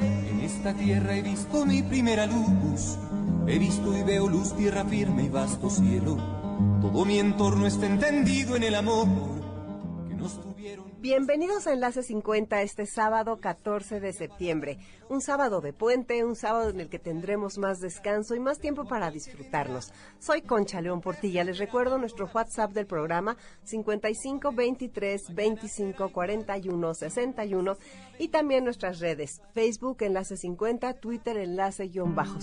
En esta tierra he visto mi primera luz. He visto y veo luz, tierra firme y vasto cielo. Todo mi entorno está entendido en el amor. Bienvenidos a Enlace 50 este sábado 14 de septiembre. Un sábado de puente, un sábado en el que tendremos más descanso y más tiempo para disfrutarnos. Soy Concha León Portilla. Les recuerdo nuestro WhatsApp del programa 55 23 25 41 61 y también nuestras redes Facebook Enlace 50, Twitter Enlace-50. bajo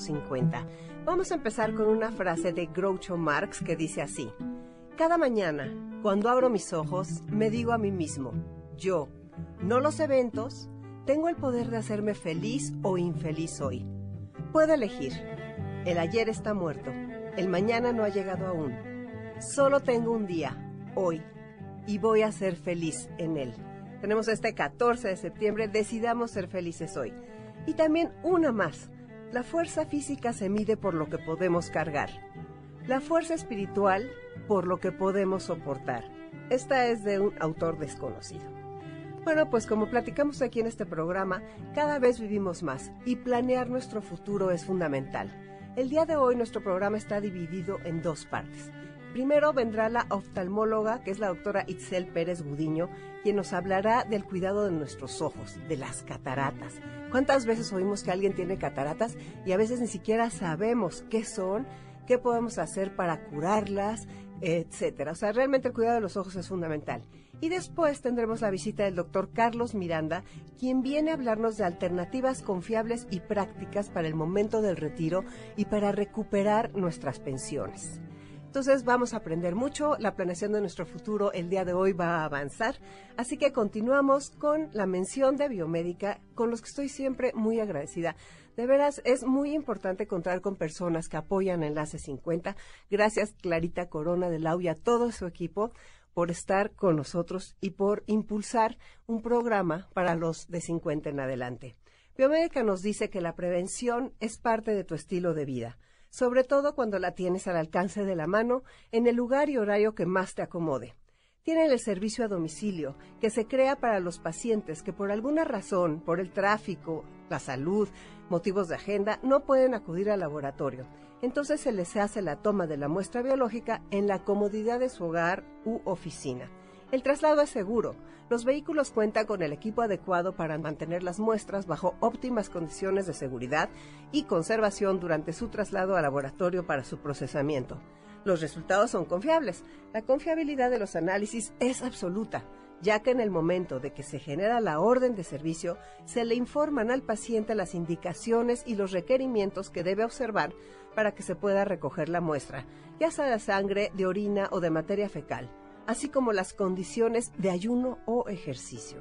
Vamos a empezar con una frase de Groucho Marx que dice así. Cada mañana, cuando abro mis ojos, me digo a mí mismo, yo, no los eventos, tengo el poder de hacerme feliz o infeliz hoy. Puedo elegir. El ayer está muerto, el mañana no ha llegado aún. Solo tengo un día, hoy, y voy a ser feliz en él. Tenemos este 14 de septiembre, decidamos ser felices hoy. Y también una más. La fuerza física se mide por lo que podemos cargar. La fuerza espiritual por lo que podemos soportar. Esta es de un autor desconocido. Bueno, pues como platicamos aquí en este programa, cada vez vivimos más y planear nuestro futuro es fundamental. El día de hoy nuestro programa está dividido en dos partes. Primero vendrá la oftalmóloga, que es la doctora Itzel Pérez Gudiño, quien nos hablará del cuidado de nuestros ojos, de las cataratas. ¿Cuántas veces oímos que alguien tiene cataratas y a veces ni siquiera sabemos qué son, qué podemos hacer para curarlas, etcétera? O sea, realmente el cuidado de los ojos es fundamental. Y después tendremos la visita del doctor Carlos Miranda, quien viene a hablarnos de alternativas confiables y prácticas para el momento del retiro y para recuperar nuestras pensiones. Entonces vamos a aprender mucho, la planeación de nuestro futuro el día de hoy va a avanzar, así que continuamos con la mención de biomédica, con los que estoy siempre muy agradecida. De veras, es muy importante contar con personas que apoyan Enlace 50. Gracias Clarita Corona de Lau y a todo su equipo por estar con nosotros y por impulsar un programa para los de 50 en adelante. Biomédica nos dice que la prevención es parte de tu estilo de vida sobre todo cuando la tienes al alcance de la mano en el lugar y horario que más te acomode. Tienen el servicio a domicilio, que se crea para los pacientes que por alguna razón, por el tráfico, la salud, motivos de agenda, no pueden acudir al laboratorio. Entonces se les hace la toma de la muestra biológica en la comodidad de su hogar u oficina. El traslado es seguro. Los vehículos cuentan con el equipo adecuado para mantener las muestras bajo óptimas condiciones de seguridad y conservación durante su traslado al laboratorio para su procesamiento. Los resultados son confiables. La confiabilidad de los análisis es absoluta, ya que en el momento de que se genera la orden de servicio, se le informan al paciente las indicaciones y los requerimientos que debe observar para que se pueda recoger la muestra, ya sea de sangre, de orina o de materia fecal así como las condiciones de ayuno o ejercicio.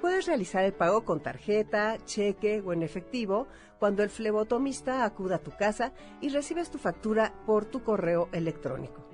Puedes realizar el pago con tarjeta, cheque o en efectivo cuando el flebotomista acuda a tu casa y recibes tu factura por tu correo electrónico.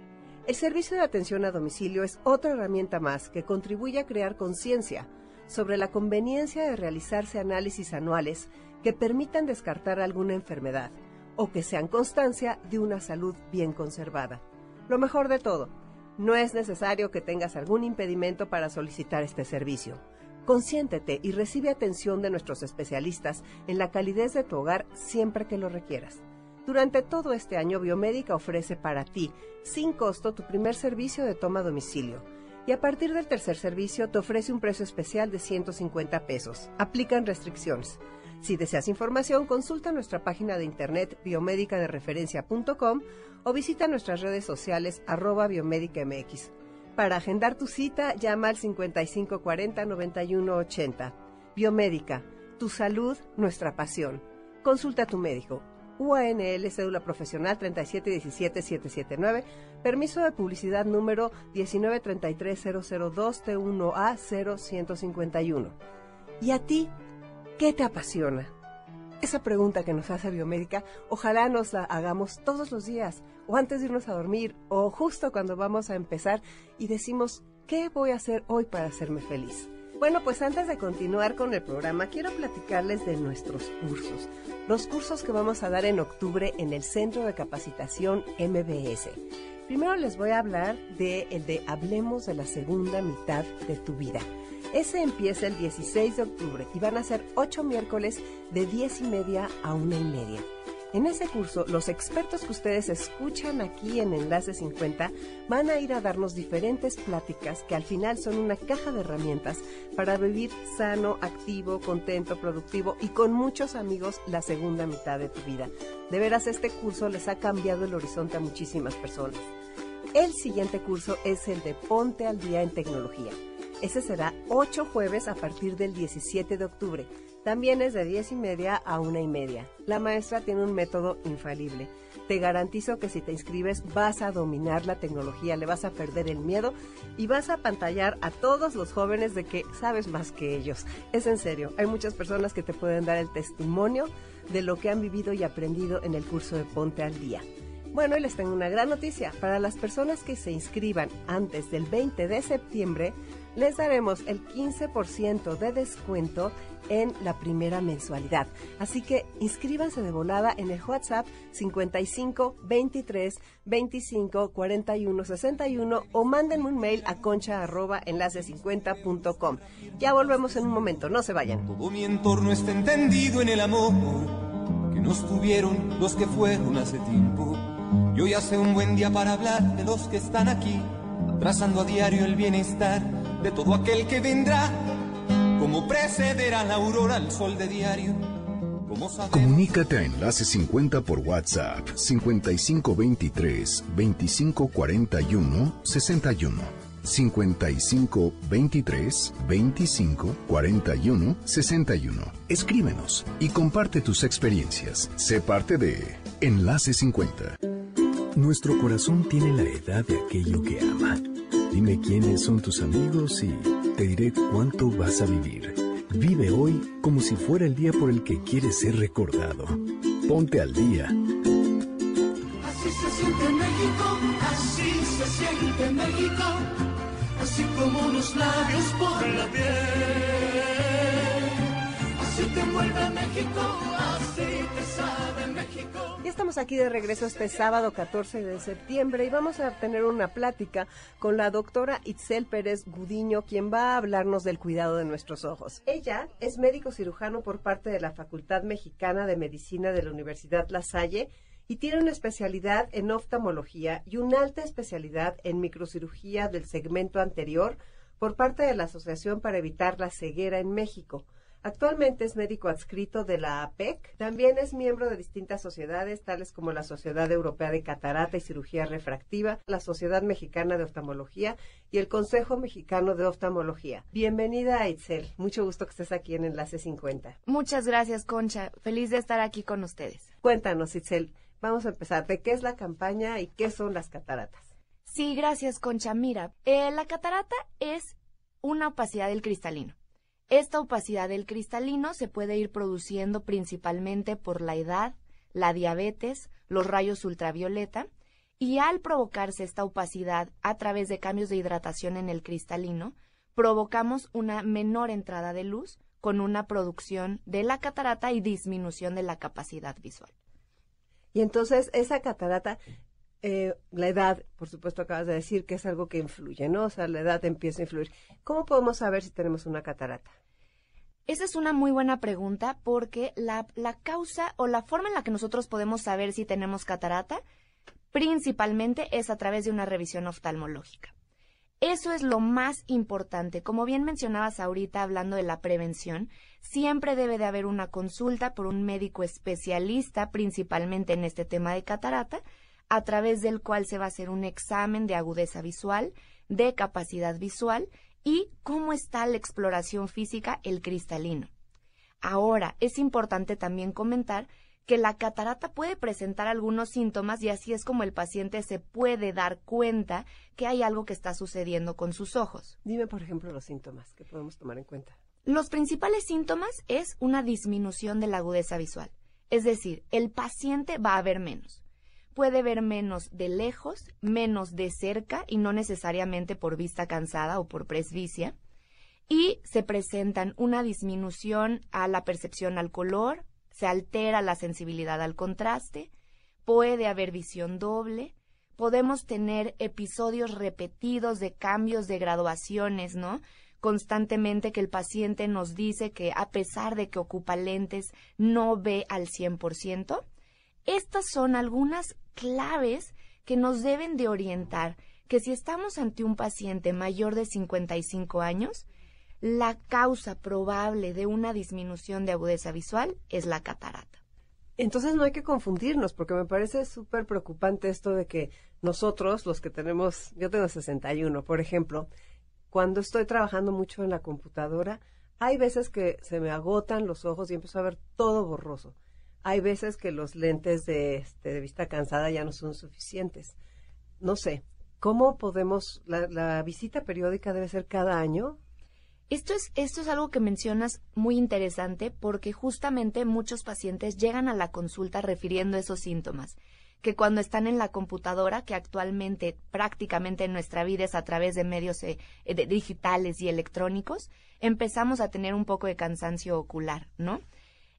El servicio de atención a domicilio es otra herramienta más que contribuye a crear conciencia sobre la conveniencia de realizarse análisis anuales que permitan descartar alguna enfermedad o que sean constancia de una salud bien conservada. Lo mejor de todo, no es necesario que tengas algún impedimento para solicitar este servicio. Consiéntete y recibe atención de nuestros especialistas en la calidez de tu hogar siempre que lo requieras. Durante todo este año, Biomédica ofrece para ti, sin costo, tu primer servicio de toma domicilio. Y a partir del tercer servicio te ofrece un precio especial de 150 pesos. Aplican restricciones. Si deseas información, consulta nuestra página de internet biomédicadereferencia.com o visita nuestras redes sociales arroba biomédicamx. Para agendar tu cita, llama al 5540-9180. Biomédica, tu salud, nuestra pasión. Consulta a tu médico. UANL cédula profesional 3717779, permiso de publicidad número 1933002T1A0151. ¿Y a ti qué te apasiona? Esa pregunta que nos hace Biomédica, ojalá nos la hagamos todos los días, o antes de irnos a dormir, o justo cuando vamos a empezar y decimos, ¿qué voy a hacer hoy para hacerme feliz? Bueno, pues antes de continuar con el programa, quiero platicarles de nuestros cursos. Los cursos que vamos a dar en octubre en el Centro de Capacitación MBS. Primero les voy a hablar de el de Hablemos de la segunda mitad de tu vida. Ese empieza el 16 de octubre y van a ser ocho miércoles de 10 y media a una y media. En ese curso, los expertos que ustedes escuchan aquí en Enlace 50 van a ir a darnos diferentes pláticas que al final son una caja de herramientas para vivir sano, activo, contento, productivo y con muchos amigos la segunda mitad de tu vida. De veras, este curso les ha cambiado el horizonte a muchísimas personas. El siguiente curso es el de Ponte al Día en Tecnología. Ese será ocho jueves a partir del 17 de octubre. También es de 10 y media a una y media. La maestra tiene un método infalible. Te garantizo que si te inscribes vas a dominar la tecnología, le vas a perder el miedo y vas a pantallar a todos los jóvenes de que sabes más que ellos. Es en serio, hay muchas personas que te pueden dar el testimonio de lo que han vivido y aprendido en el curso de Ponte al Día. Bueno, y les tengo una gran noticia. Para las personas que se inscriban antes del 20 de septiembre, les daremos el 15% de descuento en la primera mensualidad. Así que inscríbanse de volada en el WhatsApp 55 23 25 41 61 o mándenme un mail a concha arroba enlace50.com. Ya volvemos en un momento, no se vayan. Todo mi entorno está entendido en el amor que nos tuvieron los que fueron hace tiempo. Yo ya sé un buen día para hablar de los que están aquí, trazando a diario el bienestar de todo aquel que vendrá como precederá la aurora al sol de diario. Comunícate a Enlace 50 por WhatsApp 5523 2541 61. 5523 2541 61. Escríbenos y comparte tus experiencias. Sé parte de Enlace 50. Nuestro corazón tiene la edad de aquello que ama. Dime quiénes son tus amigos y te diré cuánto vas a vivir. Vive hoy como si fuera el día por el que quieres ser recordado. Ponte al día. Así se siente México, así se siente México, así como los labios por la piel. Así te envuelve México, así Ya estamos aquí de regreso este sábado 14 de septiembre y vamos a tener una plática con la doctora Itzel Pérez Gudiño, quien va a hablarnos del cuidado de nuestros ojos. Ella es médico cirujano por parte de la Facultad Mexicana de Medicina de la Universidad La Salle y tiene una especialidad en oftalmología y una alta especialidad en microcirugía del segmento anterior por parte de la Asociación para Evitar la Ceguera en México. Actualmente es médico adscrito de la APEC. También es miembro de distintas sociedades, tales como la Sociedad Europea de Catarata y Cirugía Refractiva, la Sociedad Mexicana de Oftalmología y el Consejo Mexicano de Oftalmología. Bienvenida a Itzel. Mucho gusto que estés aquí en Enlace 50. Muchas gracias, Concha. Feliz de estar aquí con ustedes. Cuéntanos, Itzel. Vamos a empezar. ¿De qué es la campaña y qué son las cataratas? Sí, gracias, Concha. Mira, eh, la catarata es una opacidad del cristalino. Esta opacidad del cristalino se puede ir produciendo principalmente por la edad, la diabetes, los rayos ultravioleta, y al provocarse esta opacidad a través de cambios de hidratación en el cristalino, provocamos una menor entrada de luz con una producción de la catarata y disminución de la capacidad visual. Y entonces esa catarata, eh, la edad, por supuesto acabas de decir que es algo que influye, ¿no? O sea, la edad empieza a influir. ¿Cómo podemos saber si tenemos una catarata? Esa es una muy buena pregunta porque la, la causa o la forma en la que nosotros podemos saber si tenemos catarata principalmente es a través de una revisión oftalmológica. Eso es lo más importante. Como bien mencionabas ahorita hablando de la prevención, siempre debe de haber una consulta por un médico especialista, principalmente en este tema de catarata, a través del cual se va a hacer un examen de agudeza visual, de capacidad visual y cómo está la exploración física, el cristalino. Ahora, es importante también comentar que la catarata puede presentar algunos síntomas y así es como el paciente se puede dar cuenta que hay algo que está sucediendo con sus ojos. Dime, por ejemplo, los síntomas que podemos tomar en cuenta. Los principales síntomas es una disminución de la agudeza visual, es decir, el paciente va a ver menos. Puede ver menos de lejos, menos de cerca y no necesariamente por vista cansada o por presbicia. Y se presentan una disminución a la percepción al color, se altera la sensibilidad al contraste, puede haber visión doble, podemos tener episodios repetidos de cambios de graduaciones, ¿no? Constantemente que el paciente nos dice que a pesar de que ocupa lentes, no ve al 100%. Estas son algunas claves que nos deben de orientar que si estamos ante un paciente mayor de 55 años, la causa probable de una disminución de agudeza visual es la catarata. Entonces no hay que confundirnos, porque me parece súper preocupante esto de que nosotros, los que tenemos, yo tengo 61, por ejemplo, cuando estoy trabajando mucho en la computadora, hay veces que se me agotan los ojos y empiezo a ver todo borroso. Hay veces que los lentes de, este, de vista cansada ya no son suficientes. No sé, ¿cómo podemos, la, la visita periódica debe ser cada año? Esto es, esto es algo que mencionas muy interesante porque justamente muchos pacientes llegan a la consulta refiriendo esos síntomas, que cuando están en la computadora, que actualmente prácticamente en nuestra vida es a través de medios eh, digitales y electrónicos, empezamos a tener un poco de cansancio ocular, ¿no?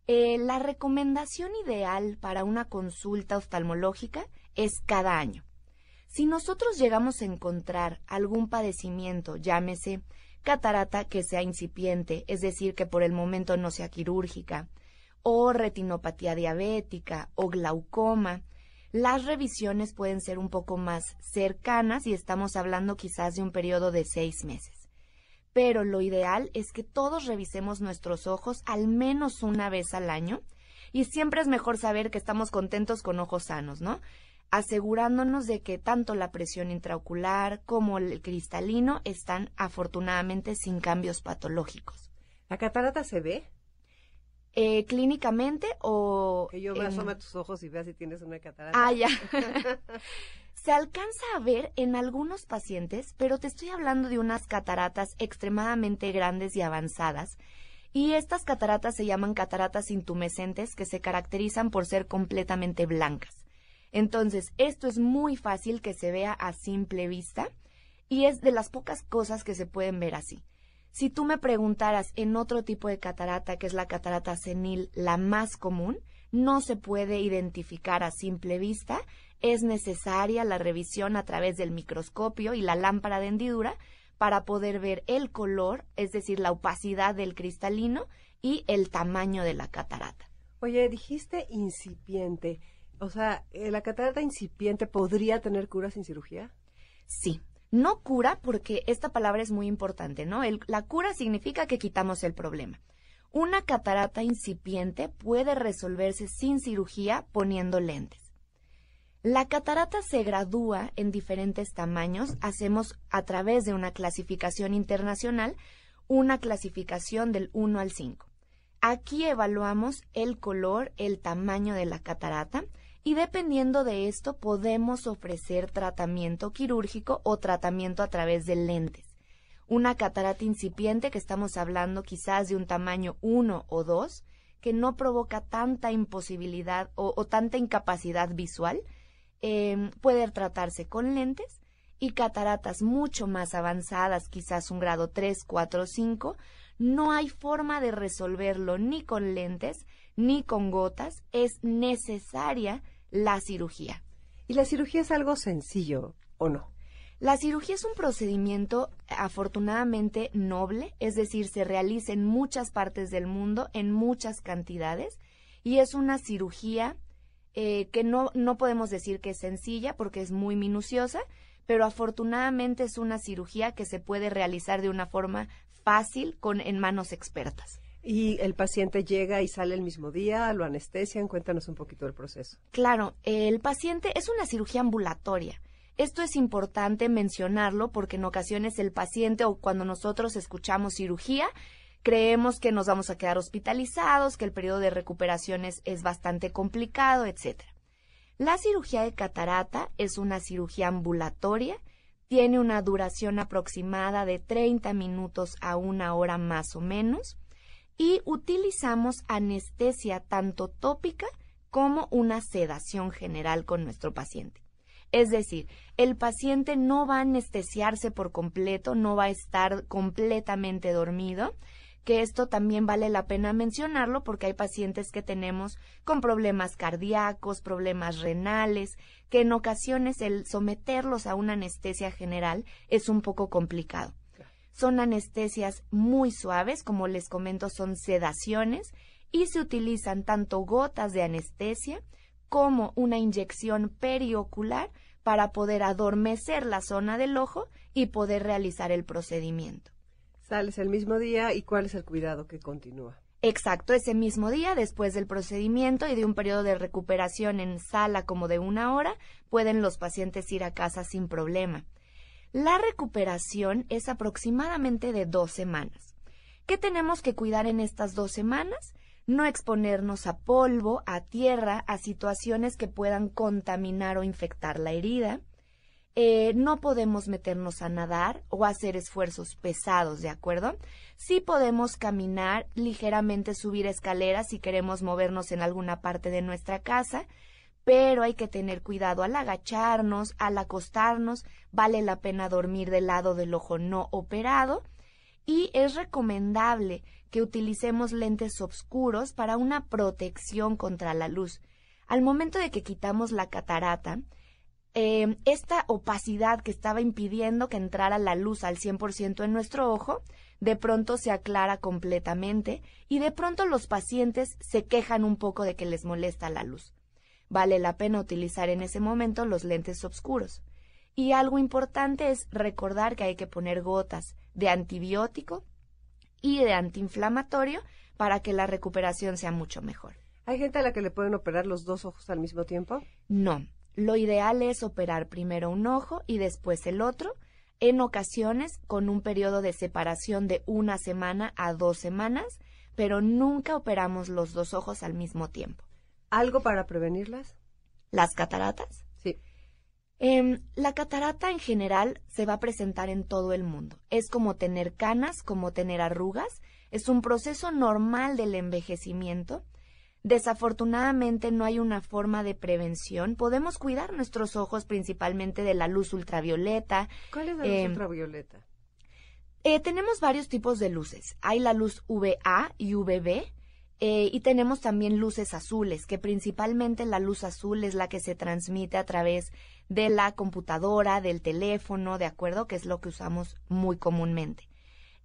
Eh, la recomendación ideal para una consulta oftalmológica es cada año. Si nosotros llegamos a encontrar algún padecimiento, llámese catarata que sea incipiente, es decir, que por el momento no sea quirúrgica, o retinopatía diabética o glaucoma, las revisiones pueden ser un poco más cercanas y estamos hablando quizás de un periodo de seis meses. Pero lo ideal es que todos revisemos nuestros ojos al menos una vez al año y siempre es mejor saber que estamos contentos con ojos sanos, ¿no? asegurándonos de que tanto la presión intraocular como el cristalino están afortunadamente sin cambios patológicos. ¿La catarata se ve? Eh, clínicamente o... Que yo me asome a tus ojos y vea si tienes una catarata. Ah, ya. se alcanza a ver en algunos pacientes, pero te estoy hablando de unas cataratas extremadamente grandes y avanzadas. Y estas cataratas se llaman cataratas intumescentes que se caracterizan por ser completamente blancas. Entonces, esto es muy fácil que se vea a simple vista y es de las pocas cosas que se pueden ver así. Si tú me preguntaras en otro tipo de catarata, que es la catarata senil, la más común, no se puede identificar a simple vista, es necesaria la revisión a través del microscopio y la lámpara de hendidura para poder ver el color, es decir, la opacidad del cristalino y el tamaño de la catarata. Oye, dijiste incipiente. O sea, eh, ¿la catarata incipiente podría tener cura sin cirugía? Sí. No cura porque esta palabra es muy importante, ¿no? la cura significa que quitamos el problema. Una catarata incipiente puede resolverse sin cirugía poniendo lentes. La catarata se gradúa en diferentes tamaños. Hacemos a través de una clasificación internacional una clasificación del 1 al 5. Aquí evaluamos el color, el tamaño de la catarata y dependiendo de esto podemos ofrecer tratamiento quirúrgico o tratamiento a través de lentes. Una catarata incipiente que estamos hablando quizás de un tamaño 1 o 2 que no provoca tanta imposibilidad o, tanta incapacidad visual, em, puede tratarse con lentes y cataratas mucho más avanzadas, quizás un grado 3, 4, 5, no hay forma de resolverlo ni con lentes ni con gotas, es necesaria la cirugía. ¿Y la cirugía es algo sencillo o no? La cirugía es un procedimiento afortunadamente noble, es decir, se realiza en muchas partes del mundo, en muchas cantidades, y es una cirugía eh, que no, no podemos decir que es sencilla porque es muy minuciosa, pero afortunadamente es una cirugía que se puede realizar de una forma fácil con en manos expertas. Y el paciente llega y sale el mismo día, lo anestesian. Cuéntanos un poquito del proceso. Claro, el paciente es una cirugía ambulatoria. Esto es importante mencionarlo porque en ocasiones el paciente o cuando nosotros escuchamos cirugía, creemos que nos vamos a quedar hospitalizados, que el periodo de recuperación es, es bastante complicado, etc. La cirugía de catarata es una cirugía ambulatoria, tiene una duración aproximada de 30 minutos a una hora más o menos y utilizamos anestesia tanto tópica como una sedación general con nuestro paciente. Es decir, el paciente no va a anestesiarse por completo, no va a estar completamente dormido, que esto también vale la pena mencionarlo porque hay pacientes que tenemos con problemas cardíacos, problemas renales, que en ocasiones el someterlos a una anestesia general es un poco complicado. Son anestesias muy suaves, como les comento, son sedaciones y se utilizan tanto gotas de anestesia como una inyección periocular para poder adormecer la zona del ojo y poder realizar el procedimiento. Sales el mismo día y cuál es el cuidado que continúa. Exacto, ese mismo día, después del procedimiento y de un periodo de recuperación en sala como de una hora, pueden los pacientes ir a casa sin problema. La recuperación es aproximadamente de dos semanas. ¿Qué tenemos que cuidar en estas dos semanas? No exponernos a polvo, a tierra, a situaciones que puedan contaminar o infectar la herida eh, no podemos meternos a nadar o hacer esfuerzos pesados, ¿de acuerdo? Sí podemos caminar, ligeramente subir escaleras si queremos movernos en alguna parte de nuestra casa, pero hay que tener cuidado al agacharnos, al acostarnos, vale la pena dormir del lado del ojo no operado y es recomendable que utilicemos lentes oscuros para una protección contra la luz. Al momento de que quitamos la catarata, Em, esta opacidad que estaba impidiendo que entrara la luz al 100% en nuestro ojo, de pronto se aclara completamente y de pronto los pacientes se quejan un poco de que les molesta la luz. Vale la pena utilizar en ese momento los lentes oscuros. Y algo importante es recordar que hay que poner gotas de antibiótico y de antiinflamatorio para que la recuperación sea mucho mejor. ¿Hay gente a la que le pueden operar los dos ojos al mismo tiempo? No, lo ideal es operar primero un ojo y después el otro, en ocasiones con un periodo de separación de una semana a dos semanas, pero nunca operamos los dos ojos al mismo tiempo. ¿Algo para prevenirlas? ¿Las cataratas? Sí. Em, la catarata en general se va a presentar en todo el mundo. Es como tener canas, como tener arrugas. Es un proceso normal del envejecimiento Desafortunadamente no hay una forma de prevención. Podemos cuidar nuestros ojos principalmente de la luz ultravioleta. ¿Cuál es la luz em, ultravioleta? Eh, tenemos varios tipos de luces. Hay la luz VA y VB. Eh, y tenemos también luces azules, que principalmente la luz azul es la que se transmite a través de la computadora, del teléfono, ¿de acuerdo? Que es lo que usamos muy comúnmente.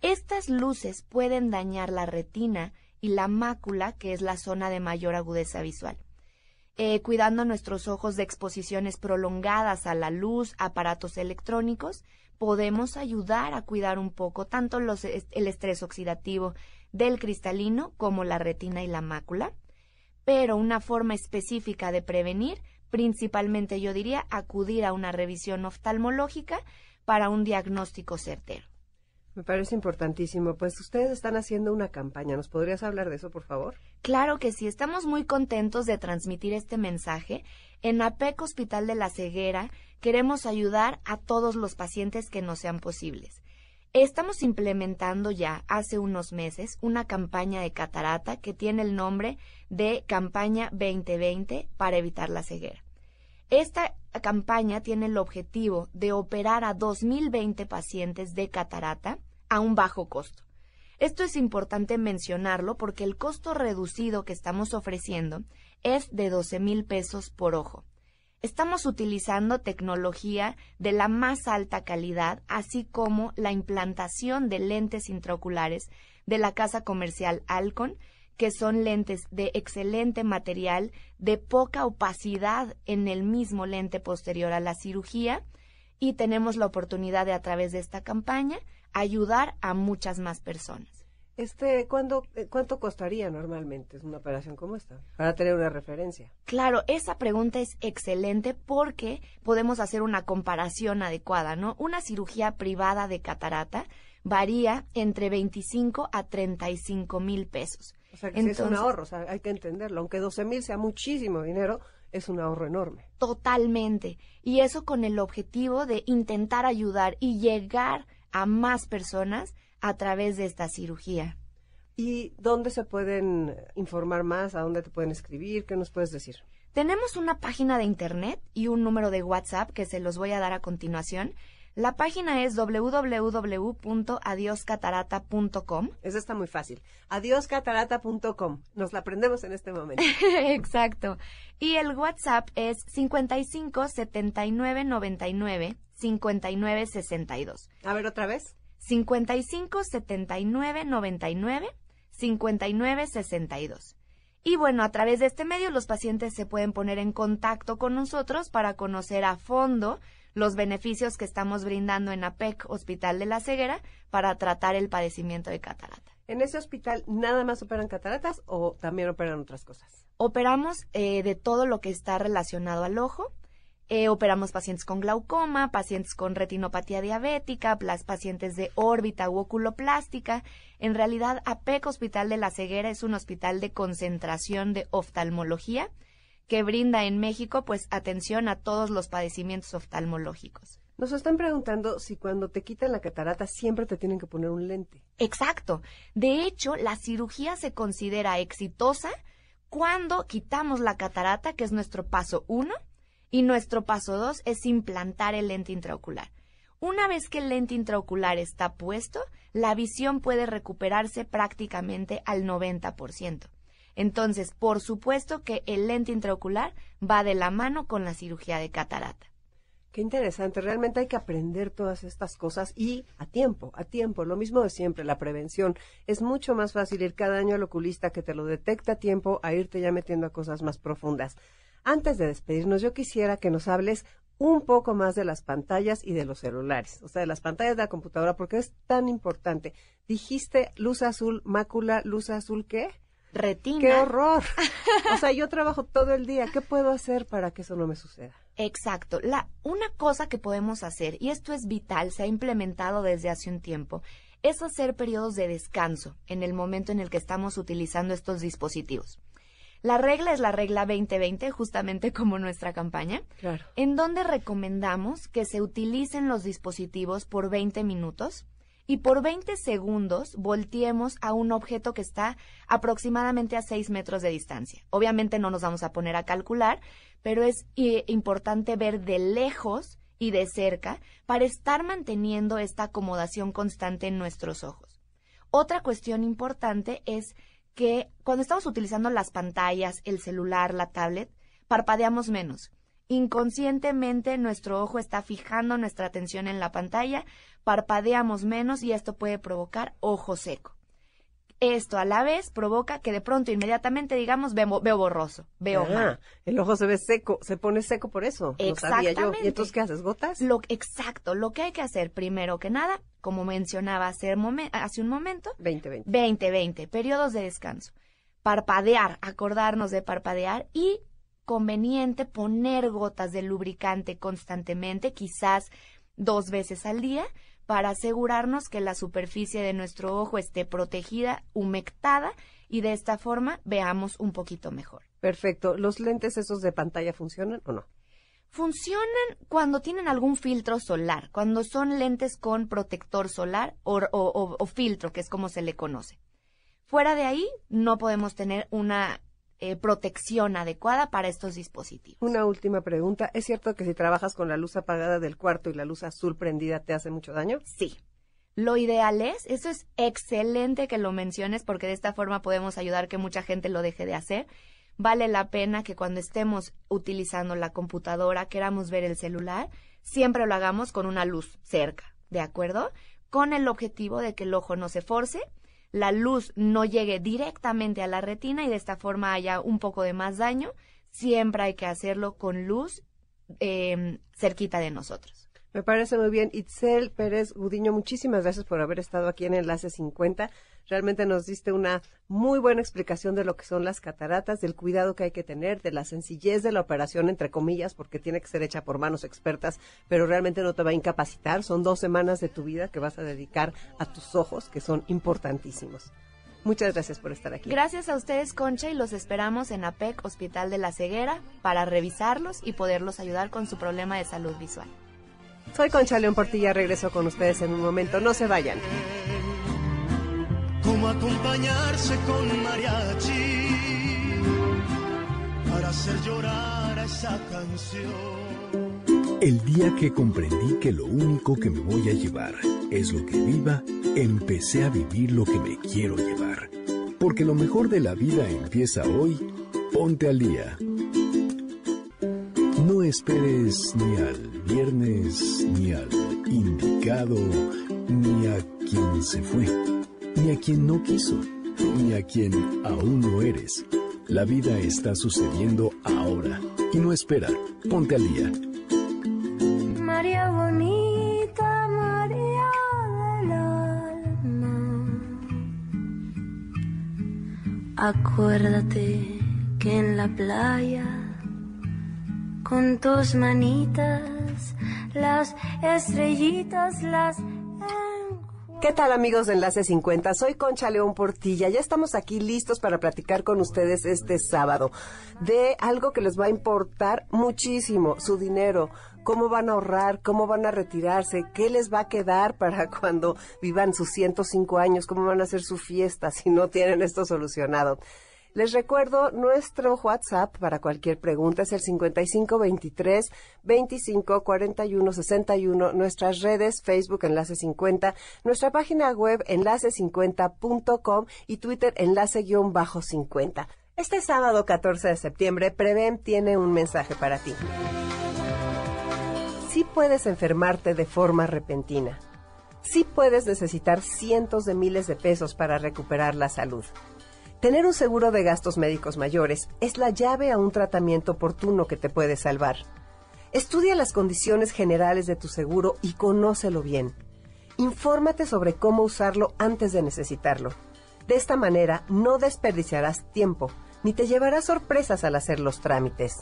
Estas luces pueden dañar la retina y la mácula, que es la zona de mayor agudeza visual. Eh, cuidando nuestros ojos de exposiciones prolongadas a la luz, aparatos electrónicos, podemos ayudar a cuidar un poco tanto el estrés oxidativo del cristalino como la retina y la mácula. Pero una forma específica de prevenir, principalmente yo diría, acudir a una revisión oftalmológica para un diagnóstico certero. Me parece importantísimo. Pues ustedes están haciendo una campaña. ¿Nos podrías hablar de eso, por favor? Claro que sí. Estamos muy contentos de transmitir este mensaje. En APEC Hospital de la Ceguera queremos ayudar a todos los pacientes que nos sean posibles. Estamos implementando ya hace unos meses una campaña de catarata que tiene el nombre de Campaña 2020 para evitar la ceguera. Esta campaña tiene el objetivo de operar a 2020 pacientes de catarata a un bajo costo. Esto es importante mencionarlo porque el costo reducido que estamos ofreciendo es de 12 mil pesos por ojo. Estamos utilizando tecnología de la más alta calidad, así como la implantación de lentes intraoculares de la casa comercial Alcon, que son lentes de excelente material, de poca opacidad en el mismo lente posterior a la cirugía, y tenemos la oportunidad de a través de esta campaña ayudar a muchas más personas. Este, ¿cuándo, eh, ¿Cuánto costaría normalmente una operación como esta? Para tener una referencia. Claro, esa pregunta es excelente porque podemos hacer una comparación adecuada, ¿no? Una cirugía privada de catarata varía entre 25 a 35 mil pesos. O sea, que sí es un ahorro, o sea, hay que entenderlo. Aunque 12 mil sea muchísimo dinero, es un ahorro enorme. Totalmente. Y eso con el objetivo de intentar ayudar y llegar a más personas a través de esta cirugía. ¿Y dónde se pueden informar más? ¿A dónde te pueden escribir? ¿Qué nos puedes decir? Tenemos una página de internet y un número de WhatsApp que se los voy a dar a continuación. La página es www.adioscatarata.com. Eso está muy fácil. Adioscatarata.com. Nos la aprendemos en este momento. Exacto. Y el WhatsApp es 55 79 99 59 62. A ver, otra vez. 55 79 99 59 62. Y bueno, a través de este medio los pacientes se pueden poner en contacto con nosotros para conocer a fondo los beneficios que estamos brindando en APEC Hospital de la Ceguera para tratar el padecimiento de catarata. ¿En ese hospital nada más operan cataratas o también operan otras cosas? Operamos eh, de todo lo que está relacionado al ojo. Eh, operamos pacientes con glaucoma, pacientes con retinopatía diabética, las pacientes de órbita u oculoplástica. En realidad, APEC Hospital de la Ceguera es un hospital de concentración de oftalmología que brinda en México pues atención a todos los padecimientos oftalmológicos. Nos están preguntando si cuando te quitan la catarata siempre te tienen que poner un lente. Exacto. De hecho, la cirugía se considera exitosa cuando quitamos la catarata, que es nuestro paso uno, y nuestro paso dos es implantar el lente intraocular. Una vez que el lente intraocular está puesto, la visión puede recuperarse prácticamente al 90%. Entonces, por supuesto que el lente intraocular va de la mano con la cirugía de catarata. Qué interesante, realmente hay que aprender todas estas cosas y a tiempo, a tiempo, lo mismo de siempre, la prevención. Es mucho más fácil ir cada año al oculista que te lo detecta a tiempo a irte ya metiendo a cosas más profundas. Antes de despedirnos, yo quisiera que nos hables un poco más de las pantallas y de los celulares, o sea, de las pantallas de la computadora, porque es tan importante. Dijiste luz azul, mácula, luz azul, ¿qué? Retina. ¡Qué horror! O sea, yo trabajo todo el día. ¿Qué puedo hacer para que eso no me suceda? Exacto. La, una cosa que podemos hacer, y esto es vital, se ha implementado desde hace un tiempo, es hacer periodos de descanso en el momento en el que estamos utilizando estos dispositivos. La regla es la regla 2020, justamente como nuestra campaña, Claro. en donde recomendamos que se utilicen los dispositivos por 20 minutos y por 20 segundos volteemos a un objeto que está aproximadamente a 6 metros de distancia. Obviamente no nos vamos a poner a calcular, pero es eh, importante ver de lejos y de cerca para estar manteniendo esta acomodación constante en nuestros ojos. Otra cuestión importante es que cuando estamos utilizando las pantallas, el celular, la tablet, parpadeamos menos. Inconscientemente nuestro ojo está fijando nuestra atención en la pantalla, parpadeamos menos y esto puede provocar ojo seco. Esto a la vez provoca que de pronto inmediatamente digamos veo, veo borroso, veo Ah, mal. el ojo se ve seco, se pone seco por eso. No sabía yo. Exactamente. ¿Y entonces qué haces? ¿Gotas? Lo, exacto, lo que hay que hacer primero que nada, como mencionaba hace, hace un momento, 20-20. 20-20, periodos de descanso. Parpadear, acordarnos de parpadear y conveniente poner gotas de lubricante constantemente, quizás dos veces al día, para asegurarnos que la superficie de nuestro ojo esté protegida, humectada y de esta forma veamos un poquito mejor. Perfecto. ¿Los lentes esos de pantalla funcionan o no? Funcionan cuando tienen algún filtro solar, cuando son lentes con protector solar o, o- o- o filtro, que es como se le conoce. Fuera de ahí, no podemos tener una eh, protección adecuada para estos dispositivos. Una última pregunta. ¿Es cierto que si trabajas con la luz apagada del cuarto y la luz azul prendida te hace mucho daño? Sí. Lo ideal es, eso es excelente que lo menciones porque de esta forma podemos ayudar que mucha gente lo deje de hacer. Vale la pena que cuando estemos utilizando la computadora, queramos ver el celular, siempre lo hagamos con una luz cerca, ¿de acuerdo? Con el objetivo de que el ojo no se force, la luz no llegue directamente a la retina y de esta forma haya un poco de más daño. Siempre hay que hacerlo con luz eh, cerquita de nosotros. Me parece muy bien. Itzel Pérez Gudiño, muchísimas gracias por haber estado aquí en Enlace 50. Realmente nos diste una muy buena explicación de lo que son las cataratas, del cuidado que hay que tener, de la sencillez de la operación, entre comillas, porque tiene que ser hecha por manos expertas, pero realmente no te va a incapacitar. Son dos semanas de tu vida que vas a dedicar a tus ojos, que son importantísimos. Muchas gracias por estar aquí. Gracias a ustedes, Concha, y los esperamos en APEC Hospital de la Ceguera para revisarlos y poderlos ayudar con su problema de salud visual. Soy Concha León Portilla, regreso con ustedes en un momento, no se vayan. Como acompañarse con mariachi para hacer llorar a esa canción. El día que comprendí que lo único que me voy a llevar es lo que viva, empecé a vivir lo que me quiero llevar. Porque lo mejor de la vida empieza hoy, ponte al día. No esperes ni al viernes, ni al indicado, ni a quien se fue, ni a quien no quiso, ni a quien aún no eres. La vida está sucediendo ahora y no espera. Ponte al día. María bonita, María del alma. Acuérdate que en la playa con tus manitas, las estrellitas, las... ¿Qué tal amigos de Enlace 50? Soy Concha León Portilla. Ya estamos aquí listos para platicar con ustedes este sábado de algo que les va a importar muchísimo, su dinero, cómo van a ahorrar, cómo van a retirarse, qué les va a quedar para cuando vivan sus 105 años, cómo van a hacer su fiesta si no tienen esto solucionado. Les recuerdo nuestro WhatsApp para cualquier pregunta es el 5523 25 41 61, nuestras redes Facebook Enlace 50, nuestra página web enlace50.com y Twitter enlace-50. Este sábado 14 de septiembre, Prevem tiene un mensaje para ti. Sí puedes enfermarte de forma repentina. Sí puedes necesitar cientos de miles de pesos para recuperar la salud. Tener un seguro de gastos médicos mayores es la llave a un tratamiento oportuno que te puede salvar. Estudia las condiciones generales de tu seguro y conócelo bien. Infórmate sobre cómo usarlo antes de necesitarlo. De esta manera no desperdiciarás tiempo ni te llevarás sorpresas al hacer los trámites.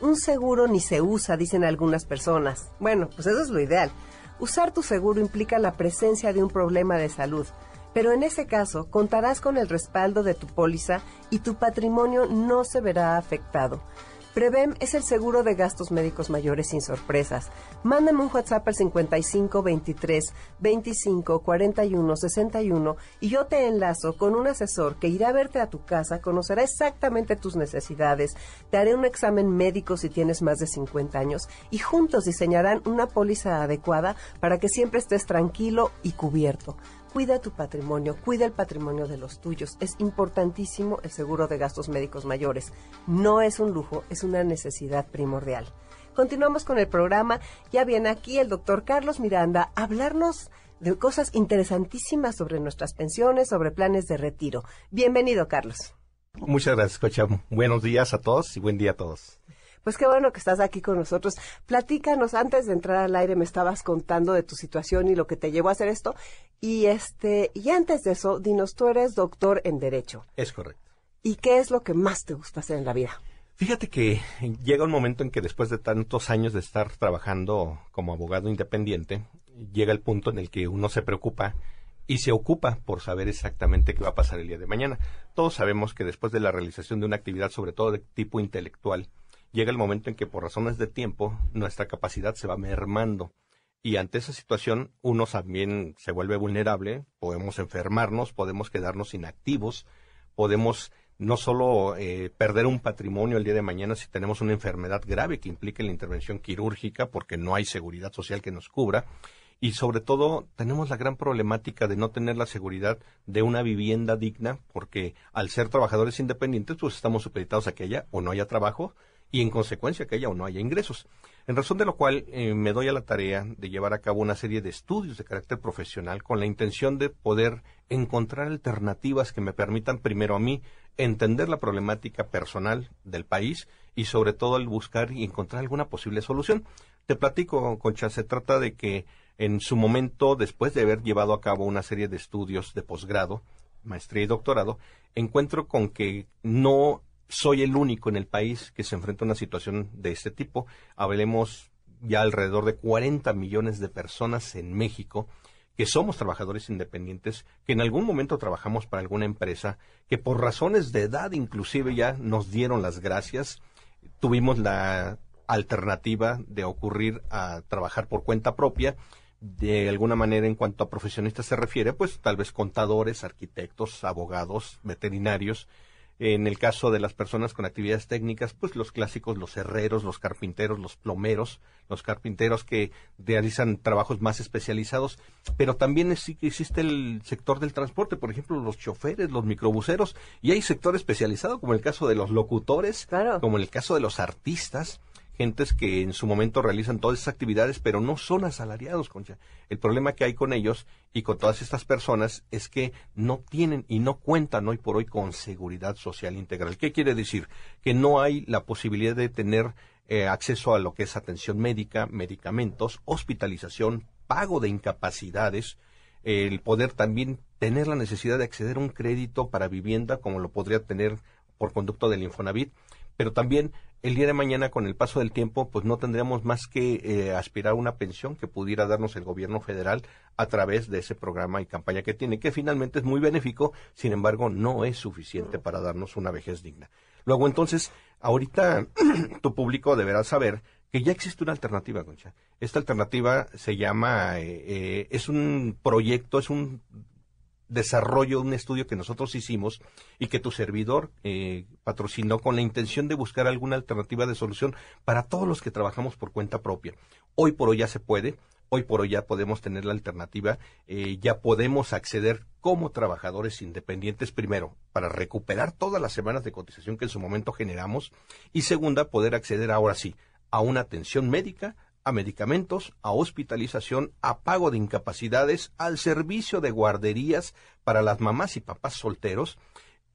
Un seguro ni se usa, dicen algunas personas. Bueno, pues eso es lo ideal. Usar tu seguro implica la presencia de un problema de salud, pero en ese caso contarás con el respaldo de tu póliza y tu patrimonio no se verá afectado. Prevem es el seguro de gastos médicos mayores sin sorpresas. Mándame un WhatsApp al 55 23 25 41 61 y yo te enlazo con un asesor que irá a verte a tu casa, conocerá exactamente tus necesidades, te haré un examen médico si tienes más de 50 años y juntos diseñarán una póliza adecuada para que siempre estés tranquilo y cubierto. Cuida tu patrimonio, cuida el patrimonio de los tuyos. Es importantísimo el seguro de gastos médicos mayores. No es un lujo, es una necesidad primordial. Continuamos con el programa. Ya viene aquí el doctor Carlos Miranda a hablarnos de cosas interesantísimas sobre nuestras pensiones, sobre planes de retiro. Bienvenido, Carlos. Muchas gracias, Cocha. Buenos días a todos y buen día a todos. Pues qué bueno que estás aquí con nosotros. Platícanos, antes de entrar al aire me estabas contando de tu situación y lo que te llevó a hacer esto. Y este, y antes de eso, dinos, tú eres doctor en Derecho. Es correcto. ¿Y qué es lo que más te gusta hacer en la vida? Fíjate que llega un momento en que después de tantos años de estar trabajando como abogado independiente, llega el punto en el que uno se preocupa y se ocupa por saber exactamente qué va a pasar el día de mañana. Todos sabemos que después de la realización de una actividad, sobre todo de tipo intelectual, llega el momento en que por razones de tiempo nuestra capacidad se va mermando. Y ante esa situación uno también se vuelve vulnerable, podemos enfermarnos, podemos quedarnos inactivos, podemos no solo eh, perder un patrimonio el día de mañana si tenemos una enfermedad grave que implique la intervención quirúrgica porque no hay seguridad social que nos cubra, y sobre todo tenemos la gran problemática de no tener la seguridad de una vivienda digna porque al ser trabajadores independientes pues estamos supeditados a que haya o no haya trabajo y en consecuencia que haya o no haya ingresos. En razón de lo cual eh, me doy a la tarea de llevar a cabo una serie de estudios de carácter profesional con la intención de poder encontrar alternativas que me permitan primero a mí entender la problemática personal del país y sobre todo el buscar y encontrar alguna posible solución. Te platico, Concha, se trata de que en su momento, después de haber llevado a cabo una serie de estudios de posgrado, maestría y doctorado, encuentro con que no soy el único en el país que se enfrenta a una situación de este tipo. Hablemos ya alrededor de 40 millones de personas en México que somos trabajadores independientes, que en algún momento trabajamos para alguna empresa, que por razones de edad inclusive ya nos dieron las gracias, tuvimos la alternativa de ocurrir a trabajar por cuenta propia, de alguna manera en cuanto a profesionistas se refiere, pues tal vez contadores, arquitectos, abogados, veterinarios, en el caso de las personas con actividades técnicas, pues los clásicos, los herreros, los carpinteros, los plomeros, los carpinteros que realizan trabajos más especializados, pero también existe el sector del transporte, por ejemplo, los choferes, los microbuseros, y hay sector especializado, como el caso de los locutores, como el caso de los artistas, gentes que en su momento realizan todas esas actividades, pero no son asalariados, Concha. El problema que hay con ellos y con todas estas personas es que no tienen y no cuentan hoy por hoy con seguridad social integral. ¿Qué quiere decir? Que no hay la posibilidad de tener eh, acceso a lo que es atención médica, medicamentos, hospitalización, pago de incapacidades, el poder también tener la necesidad de acceder a un crédito para vivienda como lo podría tener por conducto del Infonavit, pero también el día de mañana, con el paso del tiempo, pues no tendríamos más que eh, aspirar a una pensión que pudiera darnos el gobierno federal a través de ese programa y campaña que tiene, que finalmente es muy benéfico, sin embargo, no es suficiente para darnos una vejez digna. Luego, entonces, ahorita tu público deberá saber que ya existe una alternativa, Concha. Esta alternativa se llama, eh, eh, es un proyecto, es un desarrollo de un estudio que nosotros hicimos y que tu servidor eh, patrocinó con la intención de buscar alguna alternativa de solución para todos los que trabajamos por cuenta propia. Hoy por hoy ya se puede, hoy por hoy ya podemos tener la alternativa, eh, ya podemos acceder como trabajadores independientes, primero, para recuperar todas las semanas de cotización que en su momento generamos y segunda, poder acceder ahora sí a una atención médica, a medicamentos, a hospitalización, a pago de incapacidades, al servicio de guarderías para las mamás y papás solteros,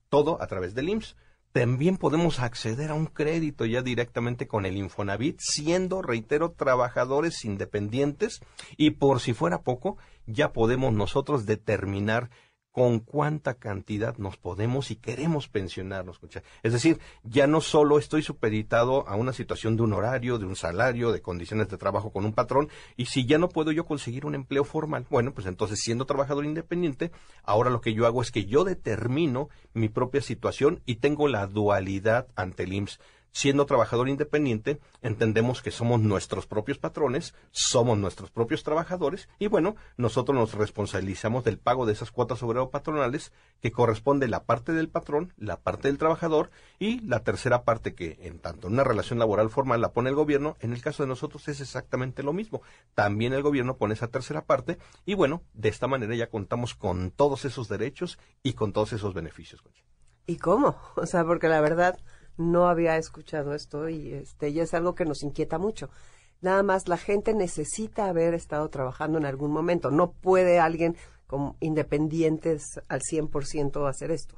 todo a través del IMSS. También podemos acceder a un crédito ya directamente con el Infonavit, siendo, reitero, trabajadores independientes y por si fuera poco, ya podemos nosotros determinar con cuánta cantidad nos podemos y queremos pensionarnos. Es decir, ya no solo estoy supeditado a una situación de un horario, de un salario, de condiciones de trabajo con un patrón, y si ya no puedo yo conseguir un empleo formal, bueno, pues entonces siendo trabajador independiente, ahora lo que yo hago es que yo determino mi propia situación y tengo la dualidad ante el IMSS siendo trabajador independiente, entendemos que somos nuestros propios patrones, somos nuestros propios trabajadores y bueno, nosotros nos responsabilizamos del pago de esas cuotas obrero patronales que corresponde la parte del patrón, la parte del trabajador y la tercera parte que en tanto una relación laboral formal la pone el gobierno, en el caso de nosotros es exactamente lo mismo. También el gobierno pone esa tercera parte y bueno, de esta manera ya contamos con todos esos derechos y con todos esos beneficios. ¿Y cómo? O sea, porque la verdad no había escuchado esto y este y es algo que nos inquieta mucho. Nada más la gente necesita haber estado trabajando en algún momento. No puede alguien como independientes al 100% hacer esto.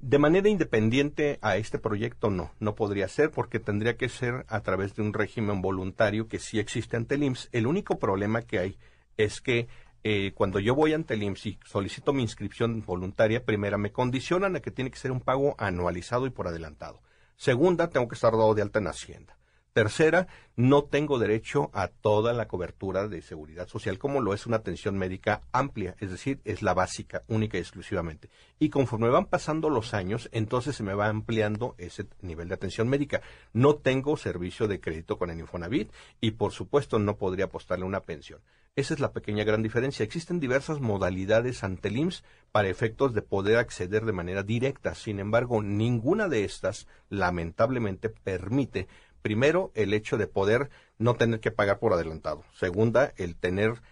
De manera independiente a este proyecto no, no podría ser porque tendría que ser a través de un régimen voluntario que sí existe ante el IMSS. El único problema que hay es que eh, cuando yo voy ante el IMSS y solicito mi inscripción voluntaria, primera me condicionan a que tiene que ser un pago anualizado y por adelantado. Segunda, tengo que estar dado de alta en Hacienda. Tercera, no tengo derecho a toda la cobertura de seguridad social como lo es una atención médica amplia, es decir, es la básica, única y exclusivamente. Y conforme van pasando los años, entonces se me va ampliando ese nivel de atención médica. No tengo servicio de crédito con el Infonavit y por supuesto no podría apostarle una pensión. Esa es la pequeña gran diferencia. Existen diversas modalidades ante el IMSS para efectos de poder acceder de manera directa. Sin embargo, ninguna de estas, lamentablemente, permite, primero, el hecho de poder no tener que pagar por adelantado. Segunda, el tener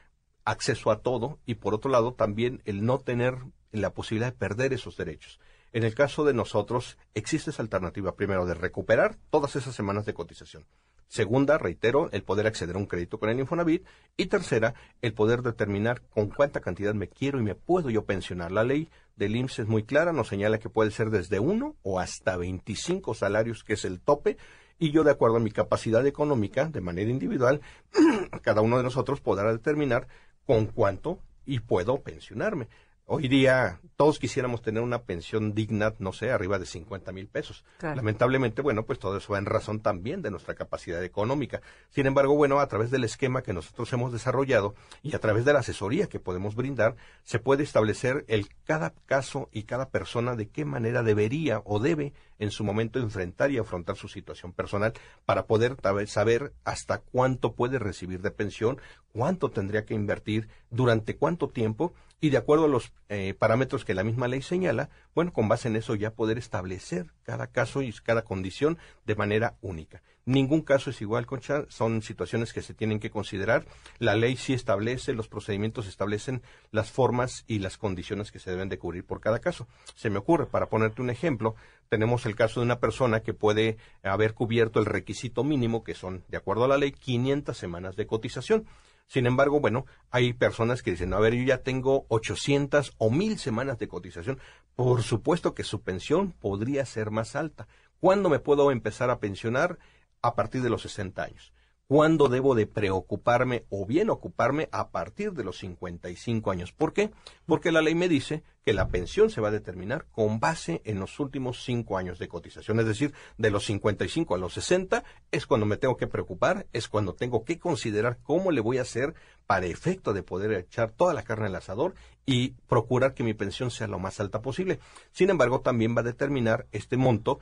acceso a todo. Y por otro lado, también el no tener la posibilidad de perder esos derechos. En el caso de nosotros, existe esa alternativa, primero, de recuperar todas esas semanas de cotización. Segunda, reitero, el poder acceder a un crédito con el Infonavit. Y tercera, el poder determinar con cuánta cantidad me quiero y me puedo yo pensionar. La ley del IMSS es muy clara, nos señala que puede ser desde uno o hasta 25 salarios, que es el tope. y yo de acuerdo a mi capacidad económica, de manera individual, cada uno de nosotros podrá determinar con cuánto y puedo pensionarme. Hoy día todos quisiéramos tener una pensión digna, no sé, arriba de 50 mil pesos. Lamentablemente, bueno, pues todo eso va en razón también de nuestra capacidad económica. Sin embargo, bueno, a través del esquema que nosotros hemos desarrollado y a través de la asesoría que podemos brindar, se puede establecer el cada caso y cada persona de qué manera debería o debe en su momento enfrentar y afrontar su situación personal para poder saber hasta cuánto puede recibir de pensión, cuánto tendría que invertir, durante cuánto tiempo y de acuerdo a los eh, parámetros que la misma ley señala, bueno, con base en eso ya poder establecer cada caso y cada condición de manera única. Ningún caso es igual, Concha, son situaciones que se tienen que considerar. La ley sí establece, los procedimientos establecen las formas y las condiciones que se deben de cubrir por cada caso. Se me ocurre, para ponerte un ejemplo, tenemos el caso de una persona que puede haber cubierto el requisito mínimo, que son, de acuerdo a la ley, 500 semanas de cotización. Sin embargo, bueno, hay personas que dicen, a ver, yo ya tengo 800 o 1000 semanas de cotización. Por supuesto que su pensión podría ser más alta. ¿Cuándo me puedo empezar a pensionar? A partir de los 60 años cuándo debo de preocuparme o bien ocuparme a partir de los 55 años. ¿Por qué? Porque la ley me dice que la pensión se va a determinar con base en los últimos cinco años de cotización. Es decir, de los 55 a los 60 es cuando me tengo que preocupar, es cuando tengo que considerar cómo le voy a hacer para efecto de poder echar toda la carne al asador y procurar que mi pensión sea lo más alta posible. Sin embargo, también va a determinar este monto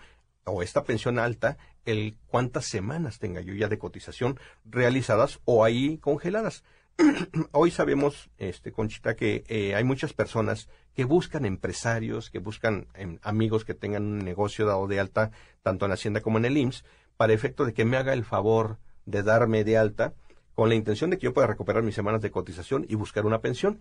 o esta pensión alta el cuántas semanas tenga yo ya de cotización realizadas o ahí congeladas. Hoy sabemos, este, Conchita, que eh, hay muchas personas que buscan empresarios, que buscan em, amigos que tengan un negocio dado de alta, tanto en Hacienda como en el IMSS, para efecto de que me haga el favor de darme de alta, con la intención de que yo pueda recuperar mis semanas de cotización y buscar una pensión.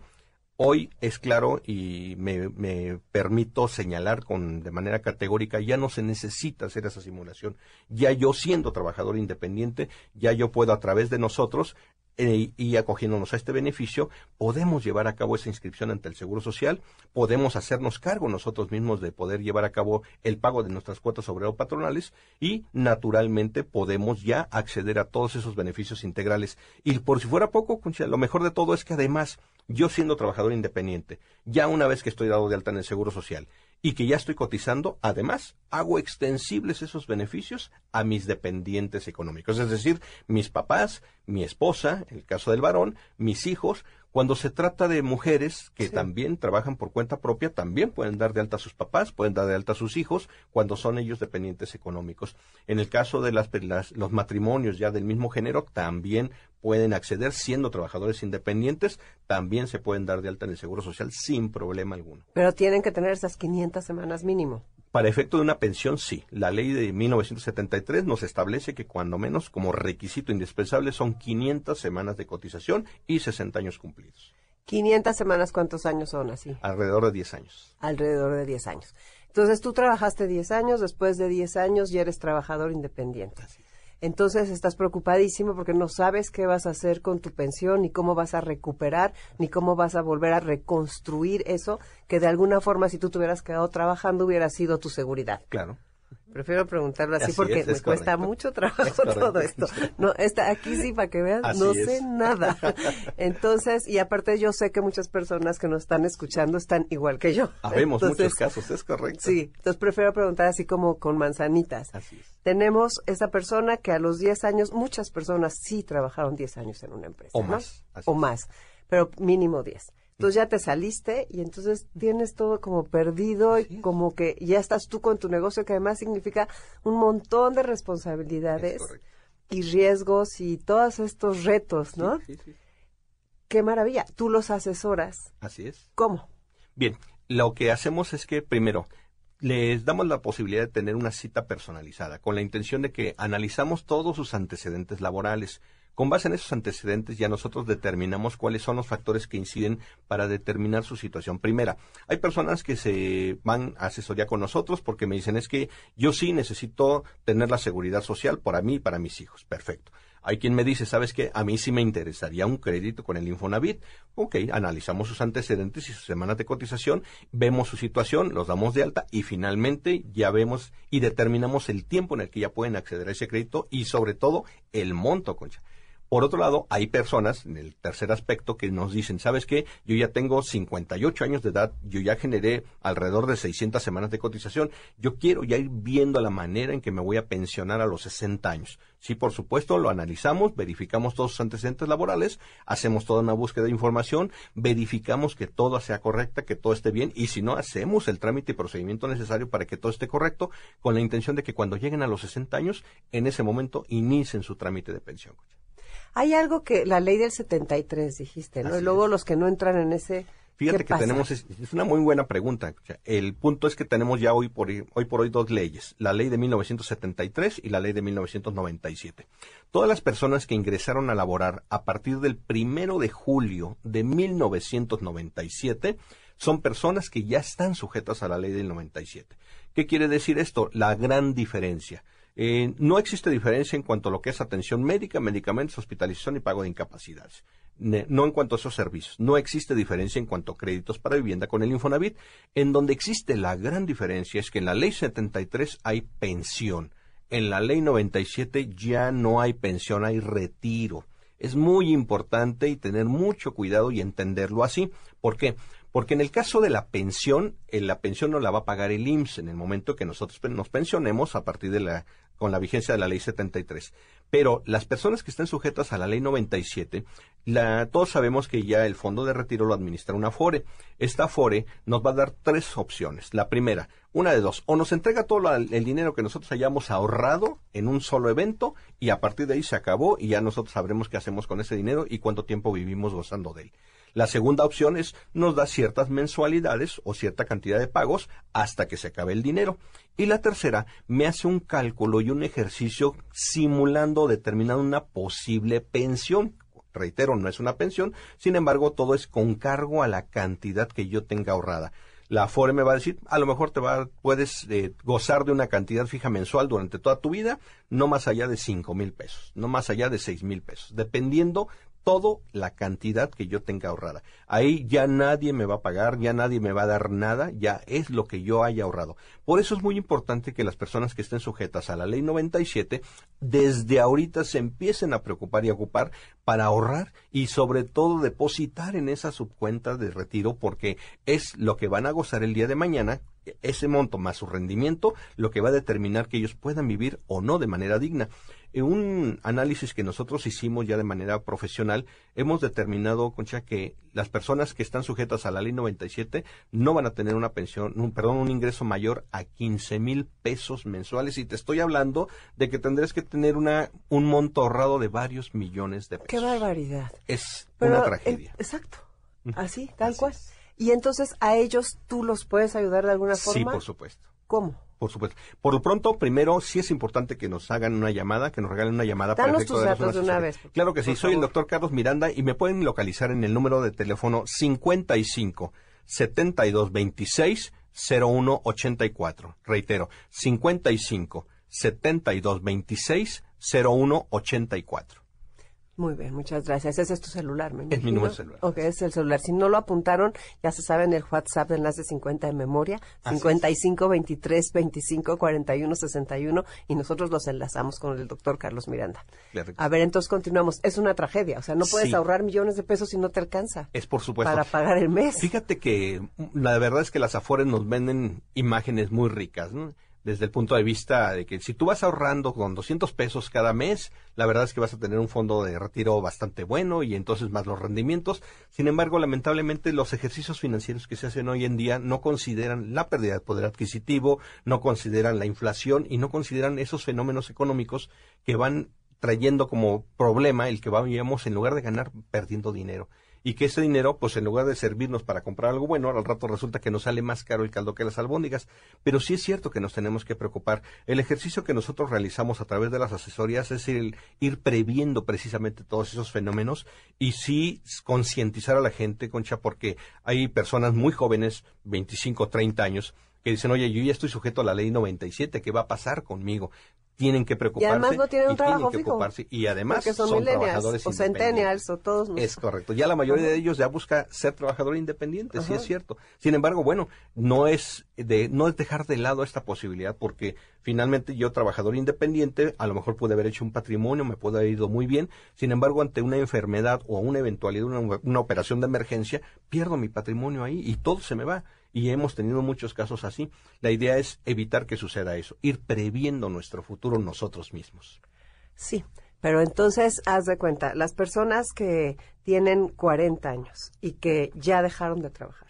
Hoy es claro y me, permito señalar con de manera categórica, ya no se necesita hacer esa simulación. Ya yo siendo trabajador independiente, ya yo puedo a través de nosotros eh, y acogiéndonos a este beneficio, podemos llevar a cabo esa inscripción ante el Seguro Social, podemos hacernos cargo nosotros mismos de poder llevar a cabo el pago de nuestras cuotas obrero patronales y naturalmente podemos ya acceder a todos esos beneficios integrales. Y por si fuera poco, lo mejor de todo es que además yo siendo trabajador independiente, ya una vez que estoy dado de alta en el Seguro Social y que ya estoy cotizando, además hago extensibles esos beneficios a mis dependientes económicos, es decir, mis papás, mi esposa, en el caso del varón, mis hijos, cuando se trata de mujeres que también trabajan por cuenta propia, también pueden dar de alta a sus papás, pueden dar de alta a sus hijos cuando son ellos dependientes económicos. En el caso de las, los matrimonios ya del mismo género, también pueden acceder siendo trabajadores independientes, también se pueden dar de alta en el Seguro Social sin problema alguno. Pero tienen que tener esas 500 semanas mínimo. Para efecto de una pensión, sí. La ley de 1973 nos establece que cuando menos como requisito indispensable son 500 semanas de cotización y 60 años cumplidos. 500 semanas, ¿cuántos años son así? Alrededor de 10 años. Alrededor de 10 años. Entonces tú trabajaste 10 años, después de 10 años ya eres trabajador independiente. Así entonces estás preocupadísimo porque no sabes qué vas a hacer con tu pensión, ni cómo vas a recuperar, ni cómo vas a volver a reconstruir eso que de alguna forma si tú te hubieras quedado trabajando hubiera sido tu seguridad. Claro. Prefiero preguntarlo así, porque me cuesta mucho trabajo todo esto. No, está aquí sí para que veas, no sé nada. Entonces, y aparte yo sé que muchas personas que nos están escuchando están igual que yo. Habemos muchos casos, es correcto. Sí, entonces prefiero preguntar así como con manzanitas. Así es. Tenemos esa persona que a los 10 años, muchas personas sí trabajaron 10 años en una empresa. O más. O más, pero mínimo 10. Entonces ya te saliste y entonces tienes todo como perdido y como que ya estás tú con tu negocio, que además significa un montón de responsabilidades y riesgos y todos estos retos, ¿no? Sí, sí, Qué maravilla. Tú los asesoras. Así es. ¿Cómo? Bien, lo que hacemos es que primero les damos la posibilidad de tener una cita personalizada con la intención de que analizamos todos sus antecedentes laborales con base en esos antecedentes ya nosotros determinamos cuáles son los factores que inciden para determinar su situación. Primera, hay personas que se van a asesoría con nosotros porque me dicen es que yo sí necesito tener la seguridad social para mí y para mis hijos. Perfecto. Hay quien me dice, ¿sabes qué? A mí sí me interesaría un crédito con el Infonavit. Ok, analizamos sus antecedentes y sus semanas de cotización, vemos su situación, los damos de alta y finalmente ya vemos y determinamos el tiempo en el que ya pueden acceder a ese crédito y sobre todo el monto, Concha. Por otro lado, hay personas, en el tercer aspecto, que nos dicen, ¿sabes qué? Yo ya tengo 58 años de edad, yo ya generé alrededor de 600 semanas de cotización, yo quiero ya ir viendo la manera en que me voy a pensionar a los 60 años. Sí, por supuesto, lo analizamos, verificamos todos sus antecedentes laborales, hacemos toda una búsqueda de información, verificamos que todo sea correcta, que todo esté bien, y si no, hacemos el trámite y procedimiento necesario para que todo esté correcto, con la intención de que cuando lleguen a los 60 años, en ese momento inicien su trámite de pensión. Hay algo que la ley del 73 dijiste, ¿no? y luego los que no entran en ese Fíjate que tenemos, es, una muy buena pregunta. el punto es que tenemos ya hoy por, hoy por hoy dos leyes, la ley de 1973 y la ley de 1997. Todas las personas que ingresaron a laborar a partir del primero de julio de 1997 son personas que ya están sujetas a la ley del 97. ¿Qué quiere decir esto? La gran diferencia. Eh, no existe diferencia en cuanto a lo que es atención médica, medicamentos, hospitalización y pago de incapacidades. no en cuanto a esos servicios. No existe diferencia en cuanto a créditos para vivienda con el Infonavit. En donde existe la gran diferencia es que en la ley 73 hay pensión. En la ley 97 ya no hay pensión, hay retiro. Es muy importante y tener mucho cuidado y entenderlo así. ¿Por qué? Porque en el caso de la pensión, eh, la pensión no la va a pagar el IMSS en el momento que nosotros nos pensionemos a partir de la con la vigencia de la ley 73. Pero las personas que estén sujetas a la ley 97, la, todos sabemos que ya el fondo de retiro lo administra una FORE. Esta FORE nos va a dar tres opciones. La primera, una de dos, o nos entrega todo el dinero que nosotros hayamos ahorrado en un solo evento y a partir de ahí se acabó y ya nosotros sabremos qué hacemos con ese dinero y cuánto tiempo vivimos gozando de él. La segunda opción es nos da ciertas mensualidades o cierta cantidad de pagos hasta que se acabe el dinero. Y la tercera me hace un cálculo y un ejercicio simulando determinando una posible pensión. Reitero, no es una pensión, sin embargo, todo es con cargo a la cantidad que yo tenga ahorrada la FORE me va a decir, a lo mejor te va, puedes eh, gozar de una cantidad fija mensual durante toda tu vida, no más allá de cinco mil pesos, no más allá de seis mil pesos, dependiendo todo la cantidad que yo tenga ahorrada. Ahí ya nadie me va a pagar, ya nadie me va a dar nada, ya es lo que yo haya ahorrado. Por eso es muy importante que las personas que estén sujetas a la ley 97 desde ahorita se empiecen a preocupar y a ocupar para ahorrar y sobre todo depositar en esa subcuenta de retiro porque es lo que van a gozar el día de mañana ese monto más su rendimiento lo que va a determinar que ellos puedan vivir o no de manera digna. En un análisis que nosotros hicimos ya de manera profesional, hemos determinado, Concha, que las personas que están sujetas a la ley 97 no van a tener una pensión, un, perdón, un ingreso mayor a 15 mil pesos mensuales. Y te estoy hablando de que tendrás que tener una, un monto ahorrado de varios millones de pesos. ¡Qué barbaridad! Es una tragedia. exacto. Así, tal cual. Y entonces a ellos tú los puedes ayudar de alguna forma. Sí, por supuesto. ¿Cómo? Por supuesto. Por lo pronto, primero, sí es importante que nos hagan una llamada, que nos regalen una llamada. Danos tus datos de una vez. Claro que sí. Soy el doctor Carlos Miranda y me pueden localizar en el número de teléfono 55 72 26 01 84. Reitero, 55 72 26 01 84. Muy bien, muchas gracias. Ese es tu celular, ¿me Es mi número celular. Ok, es el celular. Si no lo apuntaron, ya se sabe en el WhatsApp de enlace 50 de memoria, 55 23 25 41 61 y nosotros los enlazamos con el doctor Carlos Miranda. A ver, entonces continuamos. Es una tragedia, o sea, no puedes ahorrar millones de pesos si no te alcanza. Es por supuesto. Para pagar el mes. Fíjate que mm, la verdad es que las Afores nos venden imágenes muy ricas, ¿no? Desde el punto de vista de que si tú vas ahorrando con 200 pesos cada mes, la verdad es que vas a tener un fondo de retiro bastante bueno y entonces más los rendimientos. Sin embargo, lamentablemente los ejercicios financieros que se hacen hoy en día no consideran la pérdida de poder adquisitivo, no consideran la inflación y no consideran esos fenómenos económicos que van trayendo como problema el que vamos en lugar de ganar perdiendo dinero y que ese dinero, pues en lugar de servirnos para comprar algo bueno, al rato resulta que nos sale más caro el caldo que las albóndigas. Pero sí es cierto que nos tenemos que preocupar. El ejercicio que nosotros realizamos a través de las asesorías es el ir previendo precisamente todos esos fenómenos y sí concientizar a la gente, Concha, porque hay personas muy jóvenes, 25, 30 años, que dicen, oye, yo ya estoy sujeto a la ley 97, ¿qué va a pasar conmigo? Tienen que preocuparse. además no tienen un trabajo que fijo. Y además Porque son son, trabajadores o centennials o todos. Es correcto. Ya la mayoría de ellos ya busca ser trabajador independiente, sí es cierto. Sin embargo, bueno, no es de no es dejar de lado esta posibilidad porque finalmente yo trabajador independiente, a lo mejor pude haber hecho un patrimonio, me puede haber ido muy bien. Sin embargo, ante una enfermedad o una eventualidad, una, una operación de emergencia, pierdo mi patrimonio ahí y todo se me va y hemos tenido muchos casos así. La idea es evitar que suceda eso, ir previendo nuestro futuro nosotros mismos. Sí, pero entonces haz de cuenta, las personas que tienen 40 años y que ya dejaron de trabajar,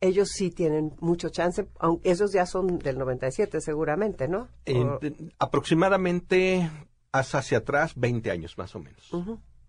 ellos sí tienen mucho chance, aunque esos ya son del 97 seguramente, ¿no? aproximadamente hacia atrás 20 años más o menos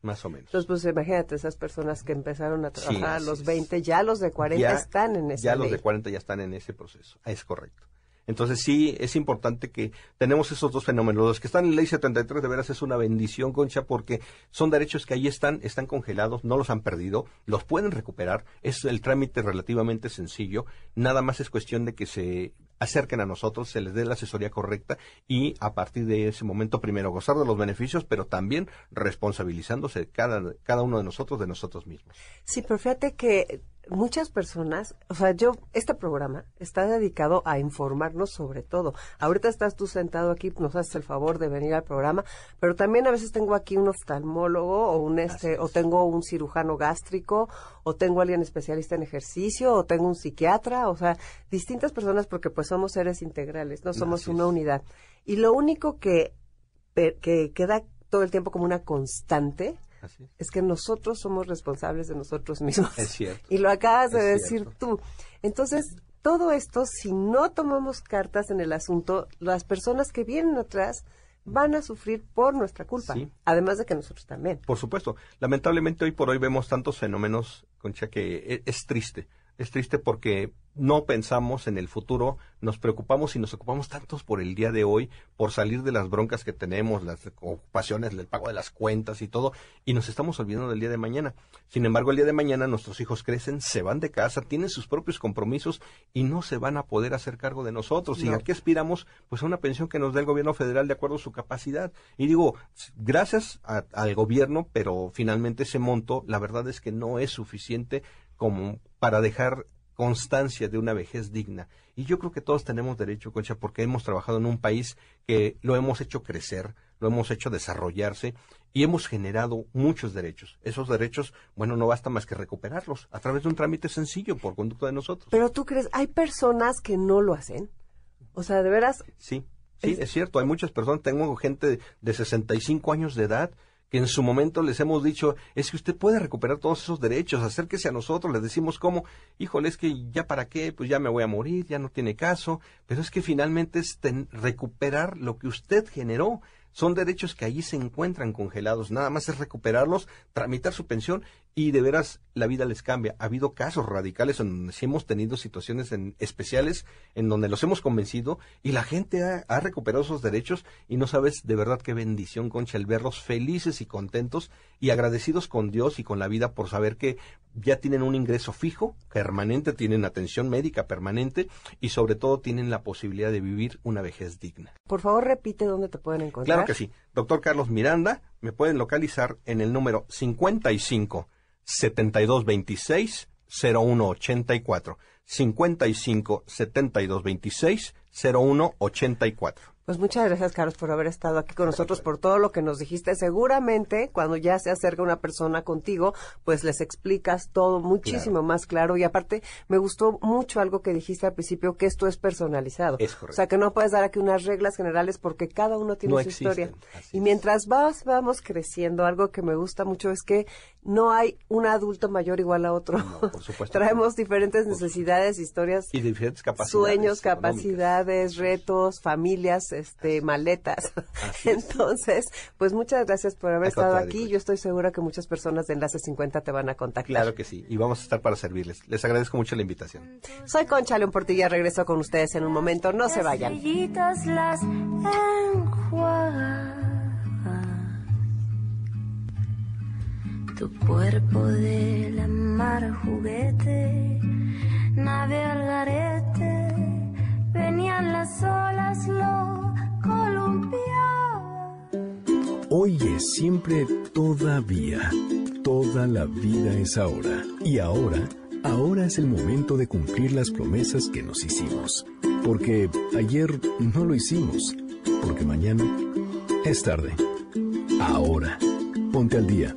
más o menos. Entonces, pues imagínate, esas personas que empezaron a trabajar a los 20, ya los de 40 están en ese Ya los de 40 ya están en ese proceso, es correcto. Entonces sí, es importante que tenemos esos dos fenómenos. Los que están en ley 73 de veras es una bendición, Concha, porque son derechos que ahí están, están congelados, no los han perdido, los pueden recuperar. Es el trámite relativamente sencillo. Nada más es cuestión de que se acerquen a nosotros, se les dé la asesoría correcta y a partir de ese momento primero gozar de los beneficios, pero también responsabilizándose cada, cada uno de nosotros de nosotros mismos. Sí, pero fíjate que muchas personas, o sea, yo, este programa está dedicado a informarnos sobre todo. Ahorita estás tú sentado aquí, nos haces el favor de venir al programa, pero también a veces tengo aquí un oftalmólogo o un este, o tengo un cirujano gástrico, o tengo alguien especialista en ejercicio, o tengo un psiquiatra, o sea, distintas personas porque pues somos seres integrales, no somos una unidad. Y lo único que, que queda todo el tiempo como una constante es. que nosotros somos responsables de nosotros mismos. Es cierto. Y lo acabas de decir tú. Entonces, todo esto, si no tomamos cartas en el asunto, las personas que vienen atrás van a sufrir por nuestra culpa, además de que nosotros también. Por supuesto. Lamentablemente hoy por hoy vemos tantos fenómenos, Concha, que e, es triste. Es triste porque no pensamos en el futuro, nos preocupamos y nos ocupamos tantos por el día de hoy, por salir de las broncas que tenemos, las ocupaciones, el pago de las cuentas y todo, y nos estamos olvidando del día de mañana. Sin embargo, el día de mañana nuestros hijos crecen, se van de casa, tienen sus propios compromisos y no se van a poder hacer cargo de nosotros. ¿Y a qué aspiramos? Pues a una pensión que nos dé el gobierno federal de acuerdo a su capacidad. Y digo, gracias al gobierno, pero finalmente ese monto, la verdad es que no es suficiente como para dejar constancia de una vejez digna. Y yo creo que todos tenemos derecho, Concha, porque hemos trabajado en un país que lo hemos hecho crecer, lo hemos hecho desarrollarse y hemos generado muchos derechos. Esos derechos, bueno, no basta más que recuperarlos a través de un trámite sencillo por conducto de nosotros. Pero tú crees, hay personas que no lo hacen. O sea, de veras. Sí, sí, es, cierto. Hay muchas personas. Tengo gente de 65 años de edad que en su momento les hemos dicho, es que usted puede recuperar todos esos derechos, acérquese a nosotros, les decimos cómo, híjole, es que ya para qué, pues ya me voy a morir, ya no tiene caso, pero es que finalmente es recuperar lo que usted generó, son derechos que allí se encuentran congelados. Nada más es recuperarlos, tramitar su pensión y de veras la vida les cambia. Ha habido casos radicales en donde sí hemos tenido situaciones en, especiales en donde los hemos convencido y la gente ha, recuperado esos derechos y no sabes de verdad qué bendición, Concha, el verlos felices y contentos y agradecidos con Dios y con la vida por saber que ya tienen un ingreso fijo, permanente, tienen atención médica permanente y sobre todo tienen la posibilidad de vivir una vejez digna. Por favor, repite dónde te pueden encontrar. Claro que sí. Doctor Carlos Miranda, me pueden localizar en el número 55 7226 0184. 55 7226 0184. Pues muchas gracias, Carlos, por haber estado aquí con nosotros, por todo lo que nos dijiste. Seguramente, cuando ya se acerca una persona contigo, pues les explicas todo muchísimo más claro. Y aparte, me gustó mucho algo que dijiste al principio, que esto es personalizado. O sea, que no puedes dar aquí unas reglas generales porque cada uno tiene su historia. y mientras vas, vamos creciendo, algo que me gusta mucho es que no hay un adulto mayor igual a otro. por supuesto. Traemos diferentes necesidades, historias. Y diferentes capacidades. Sueños, capacidades, retos, familias este, maletas. Entonces, pues muchas gracias por haber estado aquí. Yo estoy segura que muchas personas de Enlace 50 te van a contactar. Claro que sí, y vamos a estar para servirles. Les agradezco mucho la invitación. Soy Concha León Portilla, regreso con ustedes en un momento, no se vayan. Las tu cuerpo de la mar juguete, nave al garete, venían las olas, columpié Porque siempre, todavía, toda la vida es ahora. Y ahora, ahora es el momento de cumplir las promesas que nos hicimos. Porque ayer no lo hicimos. Porque mañana es tarde. Ahora, ponte al día.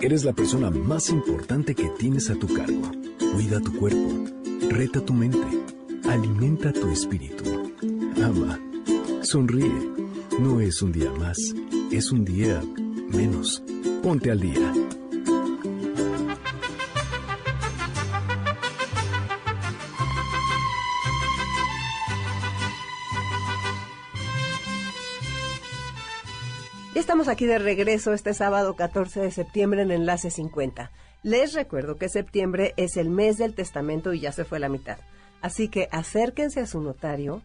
Eres la persona más importante que tienes a tu cargo. Cuida tu cuerpo, reta tu mente, alimenta tu espíritu. Ama, sonríe. No es un día más, es un día menos. Ponte al día. Estamos aquí de regreso este sábado 14 de septiembre en Enlace 50. Les recuerdo que septiembre es el mes del testamento y ya se fue la mitad. Así que acérquense a su notario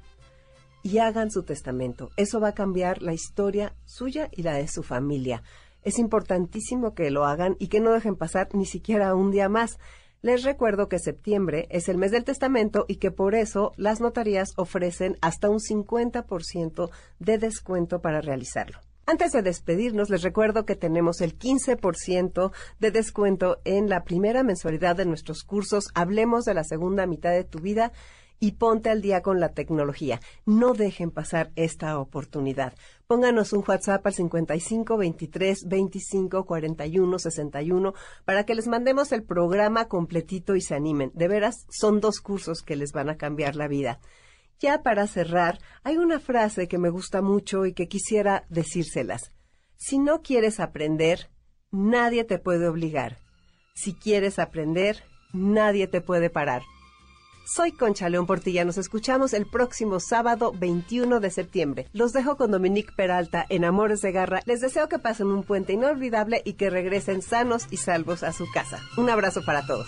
y hagan su testamento. Eso va a cambiar la historia suya y la de su familia. Es importantísimo que lo hagan y que no dejen pasar ni siquiera un día más. Les recuerdo que septiembre es el mes del testamento y que por eso las notarías ofrecen hasta un 50% de descuento para realizarlo. Antes de despedirnos, les recuerdo que tenemos el 15% de descuento en la primera mensualidad de nuestros cursos Hablemos de la segunda mitad de tu vida y ponte al día con la tecnología. No dejen pasar esta oportunidad. Pónganos un WhatsApp al 55 23 25 41 61 para que les mandemos el programa completito y se animen. De veras, son dos cursos que les van a cambiar la vida. Ya para cerrar, hay una frase que me gusta mucho y que quisiera decírselas. Si no quieres aprender, nadie te puede obligar. Si quieres aprender, nadie te puede parar. Soy Concha León Portilla. Nos escuchamos el próximo sábado 21 de septiembre. Los dejo con Dominique Peralta en Amores de Garra. Les deseo que pasen un puente inolvidable y que regresen sanos y salvos a su casa. Un abrazo para todos.